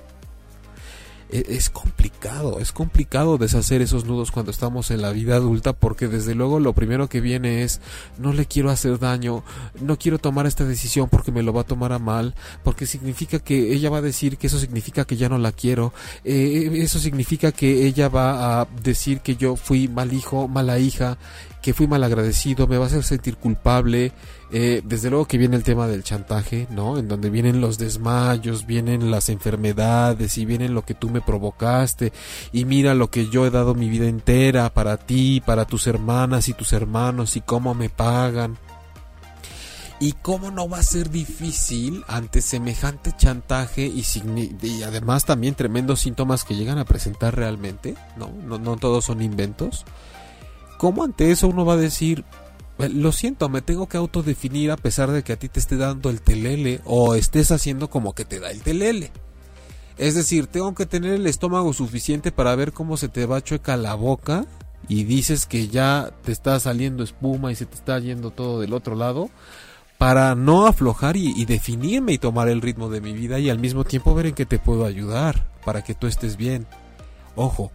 E, es complicado, es complicado deshacer esos nudos cuando estamos en la vida adulta porque desde luego lo primero que viene es no le quiero hacer daño, no quiero tomar esta decisión porque me lo va a tomar a mal, porque significa que ella va a decir que eso significa que ya no la quiero, eh, eso significa que ella va a decir que yo fui mal hijo, mala hija, que fui mal agradecido, me va a hacer sentir culpable, eh, desde luego que viene el tema del chantaje, ¿no? En donde vienen los desmayos, vienen las enfermedades y vienen lo que tú me provocaste y mira lo que yo he dado mi vida entera para ti, para tus hermanas y tus hermanos y cómo me pagan. ¿Y cómo no va a ser difícil ante semejante chantaje y, además también tremendos síntomas que llegan a presentar realmente? ¿no? No, no todos son inventos. ¿Cómo ante eso uno va a decir, lo siento, me tengo que autodefinir a pesar de que a ti te esté dando el telele o estés haciendo como que te da el telele. Es decir, tengo que tener el estómago suficiente para ver cómo se te va chueca la boca y dices que ya te está saliendo espuma y se te está yendo todo del otro lado para no aflojar y, y definirme y tomar el ritmo de mi vida y al mismo tiempo ver en qué te puedo ayudar para que tú estés bien. Ojo,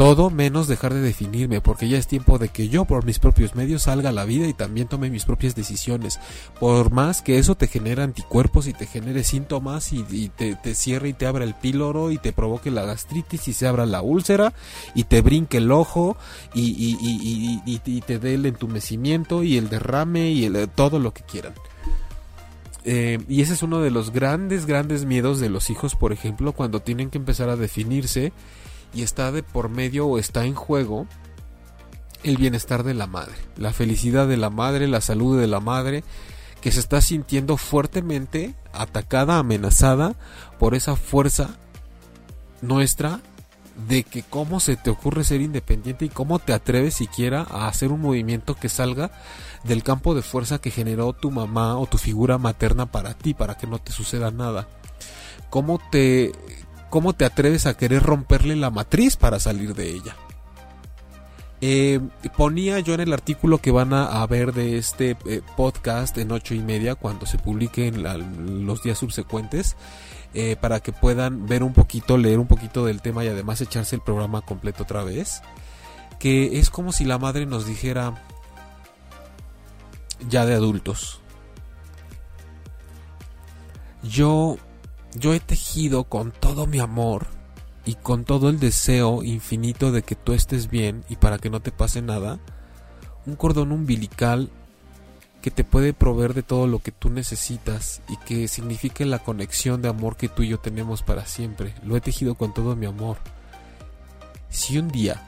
todo menos dejar de definirme, porque ya es tiempo de que yo por mis propios medios salga a la vida y también tome mis propias decisiones. Por más que eso te genere anticuerpos y te genere síntomas y, te, cierre y te abra el píloro y te provoque la gastritis y se abra la úlcera y te brinque el ojo y, y te dé el entumecimiento y el derrame y el, todo lo que quieran. Eh, y ese es uno de los grandes, grandes miedos de los hijos, por ejemplo, cuando tienen que empezar a definirse y está de por medio o está en juego el bienestar de la madre, la felicidad de la madre, la salud de la madre, que se está sintiendo fuertemente atacada, amenazada por esa fuerza nuestra de que cómo se te ocurre ser independiente y cómo te atreves siquiera a hacer un movimiento que salga del campo de fuerza que generó tu mamá o tu figura materna para ti, para que no te suceda nada. Cómo te ¿cómo te atreves a querer romperle la matriz para salir de ella? Eh, ponía yo en el artículo que van a, ver de este eh, podcast en ocho y media cuando se publique en los días subsecuentes eh, para que puedan ver un poquito, leer un poquito del tema y además echarse el programa completo otra vez. porque es como si la madre nos dijera ya de adultos. Yo yo he tejido con todo mi amor y con todo el deseo infinito de que tú estés bien y para que no te pase nada, un cordón umbilical que te puede proveer de todo lo que tú necesitas y que signifique la conexión de amor que tú y yo tenemos para siempre. Lo he tejido con todo mi amor. Si un día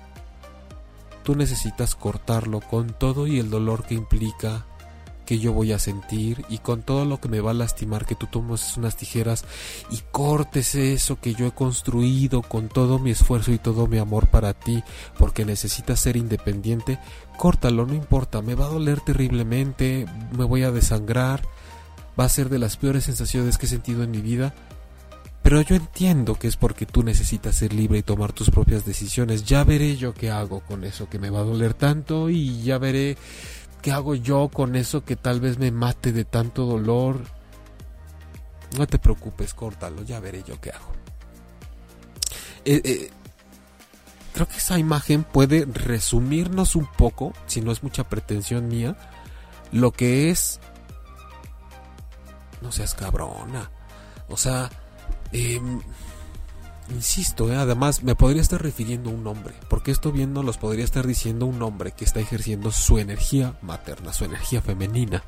tú necesitas cortarlo con todo y el dolor que implica que yo voy a sentir y con todo lo que me va a lastimar que tú tomes unas tijeras y cortes eso que yo he construido con todo mi esfuerzo y todo mi amor para ti porque necesitas ser independiente, córtalo, no importa, me va a doler terriblemente, me voy a desangrar, va a ser de las peores sensaciones que he sentido en mi vida, pero yo entiendo que es porque tú necesitas ser libre y tomar tus propias decisiones. Ya veré yo qué hago con eso que me va a doler tanto y ya veré ¿Qué hago yo con eso que tal vez me mate de tanto dolor? No te preocupes, córtalo, ya veré yo qué hago. Eh, eh, creo que esa imagen puede resumirnos un poco, si no es mucha pretensión mía, lo que es... No seas cabrona. O sea, eh, Insisto, ¿eh? además me podría estar refiriendo a un hombre, porque esto bien no los podría estar diciendo un hombre que está ejerciendo su energía materna, su energía femenina.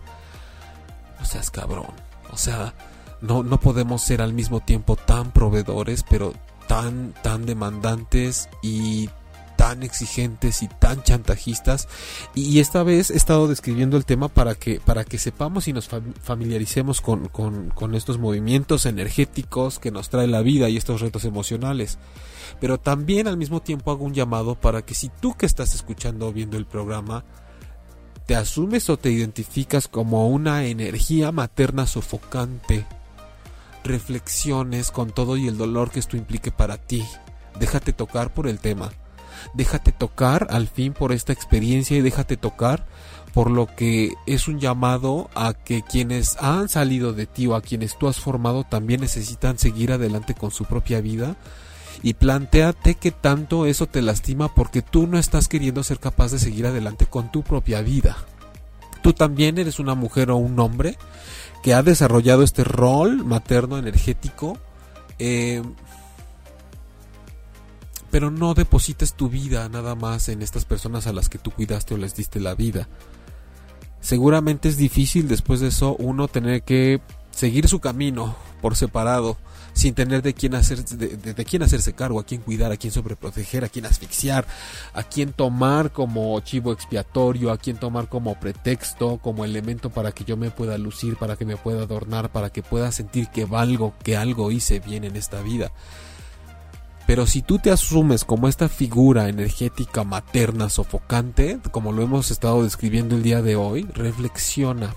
No seas cabrón. O sea, no, no podemos ser al mismo tiempo tan proveedores, pero tan, tan demandantes y tan exigentes y tan chantajistas. Y esta vez he estado describiendo el tema para que para que sepamos y nos familiaricemos con, con estos movimientos energéticos que nos trae la vida y estos retos emocionales. Pero también al mismo tiempo hago un llamado para que si tú que estás escuchando o viendo el programa te asumes o te identificas como una energía materna sofocante reflexiones con todo y el dolor que esto implique para ti. Déjate tocar por el tema déjate tocar al fin por esta experiencia y déjate tocar por lo que es un llamado a que quienes han salido de ti o a quienes tú has formado también necesitan seguir adelante con su propia vida y planteate que tanto eso te lastima porque tú no estás queriendo ser capaz de seguir adelante con tu propia vida. Tú también eres una mujer o un hombre que ha desarrollado este rol materno energético eh, pero no deposites tu vida nada más en estas personas a las que tú cuidaste o les diste la vida. Seguramente es difícil después de eso uno tener que seguir su camino por separado, sin tener de quién, hacer, de, quién hacerse cargo, a quién cuidar, a quién sobreproteger, a quién asfixiar, a quién tomar como chivo expiatorio, a quién tomar como pretexto, como elemento para que yo me pueda lucir, para que me pueda adornar, para que pueda sentir que valgo, que algo hice bien en esta vida. Pero si tú te asumes como esta figura energética materna sofocante, como lo hemos estado describiendo el día de hoy, reflexiona.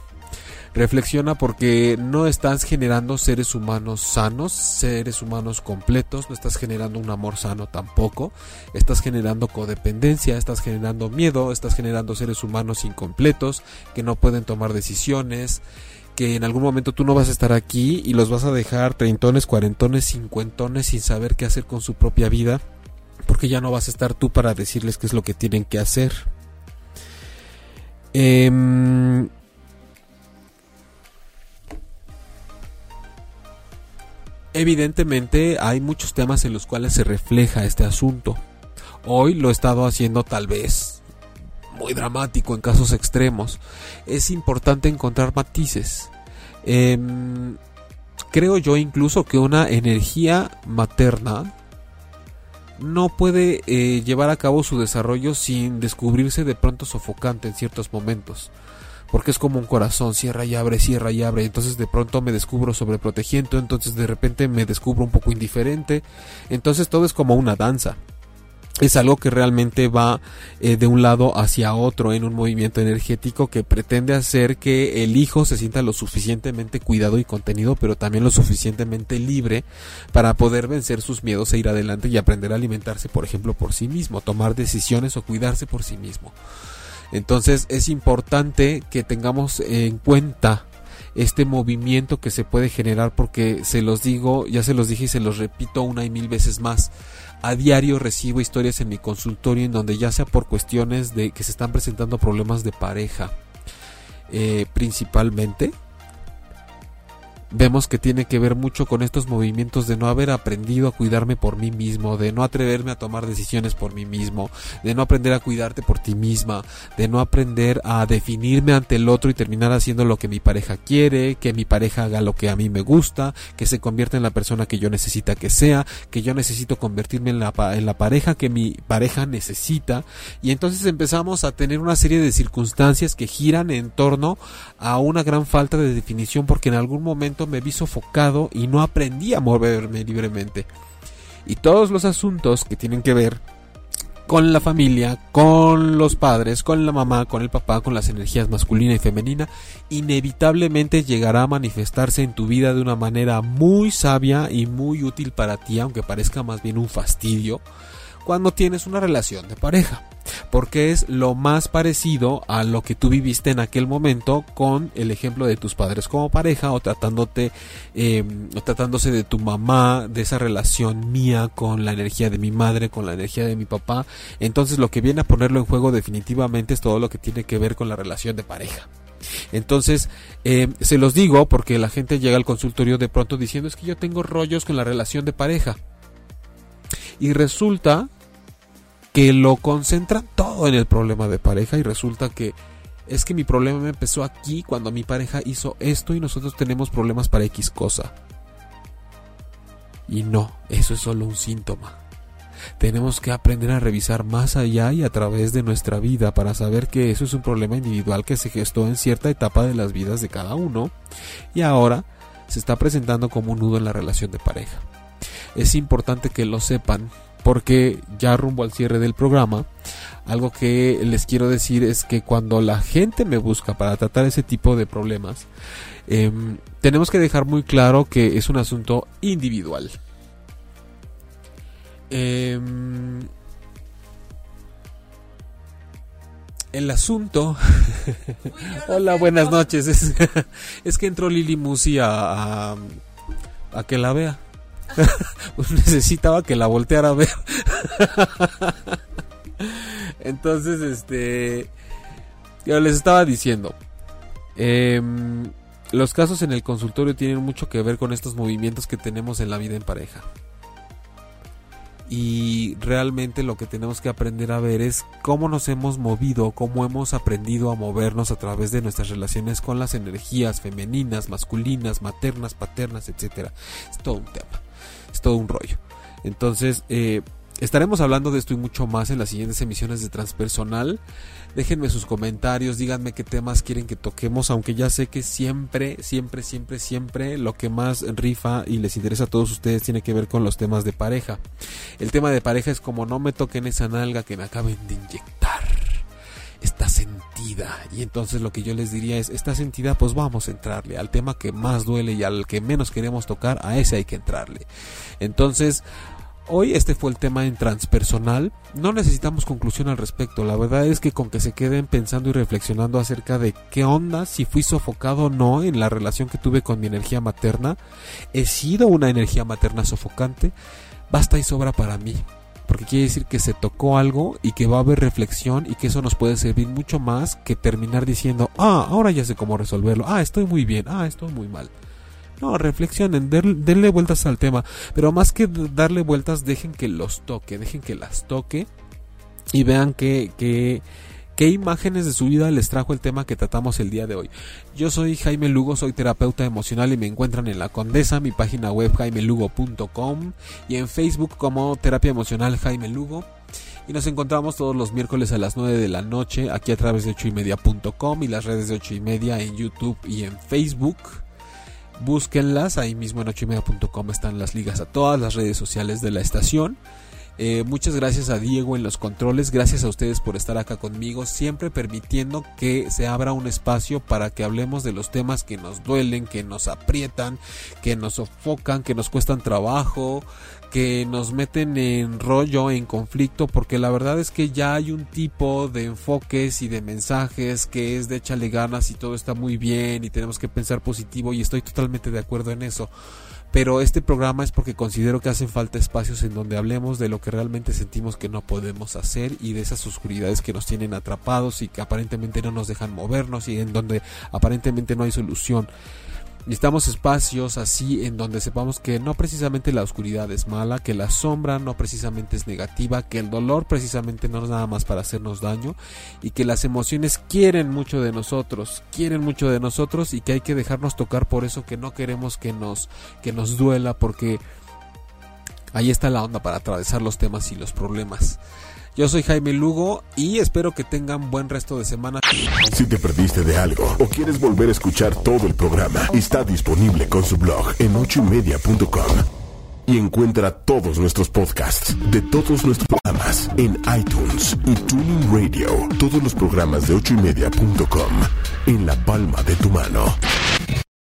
Reflexiona porque no estás generando seres humanos sanos, seres humanos completos, no estás generando un amor sano tampoco, estás generando codependencia, estás generando miedo, estás generando seres humanos incompletos que no pueden tomar decisiones, que en algún momento tú no vas a estar aquí y los vas a dejar treintones, cuarentones, cincuentones sin saber qué hacer con su propia vida, porque ya no vas a estar tú para decirles qué es lo que tienen que hacer. Em, evidentemente hay muchos temas en los cuales se refleja este asunto. Hoy lo he estado haciendo tal vez muy dramático en casos extremos. Es importante encontrar matices. Em, creo yo incluso que una energía materna no puede eh, llevar a cabo su desarrollo sin descubrirse de pronto sofocante en ciertos momentos. Porque es como un corazón, cierra y abre, cierra y abre. Entonces de pronto me descubro sobreprotegiendo, entonces de repente me descubro un poco indiferente. Entonces todo es como una danza es algo que realmente va eh, de un lado hacia otro en un movimiento energético que pretende hacer que el hijo se sienta lo suficientemente cuidado y contenido, pero también lo suficientemente libre para poder vencer sus miedos e ir adelante y aprender a alimentarse, por ejemplo, por sí mismo, tomar decisiones o cuidarse por sí mismo. Entonces es importante que tengamos en cuenta este movimiento que se puede generar porque se los digo, ya se los dije y se los repito una y mil veces más. A diario recibo historias en mi consultorio en donde ya sea por cuestiones de que se están presentando problemas de pareja, eh, principalmente, vemos que tiene que ver mucho con estos movimientos de no haber aprendido a cuidarme por mí mismo, de no atreverme a tomar decisiones por mí mismo, de no aprender a cuidarte por ti misma, de no aprender a definirme ante el otro y terminar haciendo lo que mi pareja quiere, que mi pareja haga lo que a mí me gusta, que se convierta en la persona que yo necesita que sea, que yo necesito convertirme en la, en la pareja que mi pareja necesita. Y entonces empezamos a tener una serie de circunstancias que giran en torno a una gran falta de definición porque en algún momento me vi sofocado y no aprendí a moverme libremente. Y todos los asuntos que tienen que ver con la familia, con los padres, con la mamá, con el papá, con las energías masculina y femenina, inevitablemente llegará a manifestarse en tu vida de una manera muy sabia y muy útil para ti, aunque parezca más bien un fastidio, cuando tienes una relación de pareja porque es lo más parecido a lo que tú viviste en aquel momento con el ejemplo de tus padres como pareja o tratándote em, tratándose de tu mamá de esa relación mía con la energía de mi madre con la energía de mi papá entonces lo que viene a ponerlo en juego definitivamente es todo lo que tiene que ver con la relación de pareja entonces, em, se los digo porque la gente llega al consultorio de pronto diciendo es que yo tengo rollos con la relación de pareja. Y resulta que lo concentran todo en el problema de pareja y resulta que es que mi problema me empezó aquí cuando mi pareja hizo esto y nosotros tenemos problemas para X cosa. Y no, eso es solo un síntoma. Tenemos que aprender a revisar más allá y a través de nuestra vida para saber que eso es un problema individual que se gestó en cierta etapa de las vidas de cada uno y ahora se está presentando como un nudo en la relación de pareja. Es importante que lo sepan porque ya rumbo al cierre del programa, algo que les quiero decir es que cuando la gente me busca para tratar ese tipo de problemas, em, tenemos que dejar muy claro que es un asunto individual. Em, el asunto. (laughs) Hola, buenas noches. (laughs) Es, que entró Lili Musi a, a que la vea. (laughs) pues necesitaba que la volteara a ver. Entonces, este. Yo les estaba diciendo. Em, los casos en el consultorio tienen mucho que ver con estos movimientos que tenemos en la vida en pareja. Y realmente lo que tenemos que aprender a ver es cómo nos hemos movido, cómo hemos aprendido a movernos a través de nuestras relaciones con las energías femeninas, masculinas, maternas, paternas, etcétera. Es todo un tema es todo un rollo. Entonces, eh, estaremos hablando de esto y mucho más en las siguientes emisiones de Transpersonal. Déjenme sus comentarios, díganme qué temas quieren que toquemos, aunque ya sé que siempre, siempre, siempre, siempre lo que más rifa y les interesa a todos ustedes tiene que ver con los temas de pareja. El tema de pareja es como no me toquen esa nalga que me acaben de inyectar. Y entonces lo que yo les diría es, está sentida, pues vamos a entrarle al tema que más duele y al que menos queremos tocar, a ese hay que entrarle. Entonces, Hoy este fue el tema en transpersonal. No necesitamos conclusión al respecto. La verdad es que con que se queden pensando y reflexionando acerca de qué onda, si fui sofocado o no en la relación que tuve con mi energía materna, he sido una energía materna sofocante, basta y sobra para mí porque quiere decir que se tocó algo y que va a haber reflexión y que eso nos puede servir mucho más que terminar diciendo, ah, ahora ya sé cómo resolverlo, ah, estoy muy bien, ah, estoy muy mal. No, reflexionen, denle vueltas al tema, pero más que darle vueltas, dejen que los toque, dejen que las toque y vean que, que ¿Qué imágenes de su vida les trajo el tema que tratamos el día de hoy? Yo soy Jaime Lugo, soy terapeuta emocional y me encuentran en La Condesa, mi página web jaimelugo.com y en Facebook como Terapia Emocional Jaime Lugo. Y nos encontramos todos los miércoles a las 9 de la noche aquí a través de 8 y media.com y las redes de 8 y media en YouTube y en Facebook. Búsquenlas, ahí mismo en 8 y media.com están las ligas a todas las redes sociales de la estación. Eh, muchas gracias a Diego en los controles, gracias a ustedes por estar acá conmigo, siempre permitiendo que se abra un espacio para que hablemos de los temas que nos duelen, que nos aprietan, que nos sofocan, que nos cuestan trabajo, que nos meten en rollo, en conflicto, porque la verdad es que ya hay un tipo de enfoques y de mensajes que es de échale ganas y todo está muy bien y tenemos que pensar positivo y estoy totalmente de acuerdo en eso. Pero este programa es porque considero que hacen falta espacios en donde hablemos de lo que realmente sentimos que no podemos hacer y de esas oscuridades que nos tienen atrapados y que aparentemente no nos dejan movernos y en donde aparentemente no hay solución. Necesitamos espacios así en donde sepamos que no precisamente la oscuridad es mala, que la sombra no precisamente es negativa, que el dolor precisamente no es nada más para hacernos daño y que las emociones quieren mucho de nosotros, quieren mucho de nosotros y que hay que dejarnos tocar por eso que no queremos que nos que nos duela porque ahí está la onda para atravesar los temas y los problemas. Yo soy Jaime Lugo y espero que tengan buen resto de semana. Si te perdiste de algo o quieres volver a escuchar todo el programa, está disponible con su blog en ochoymedia.com. Y encuentra todos nuestros podcasts de todos nuestros programas en iTunes y Tuning Radio. Todos los programas de ochoymedia.com en la palma de tu mano.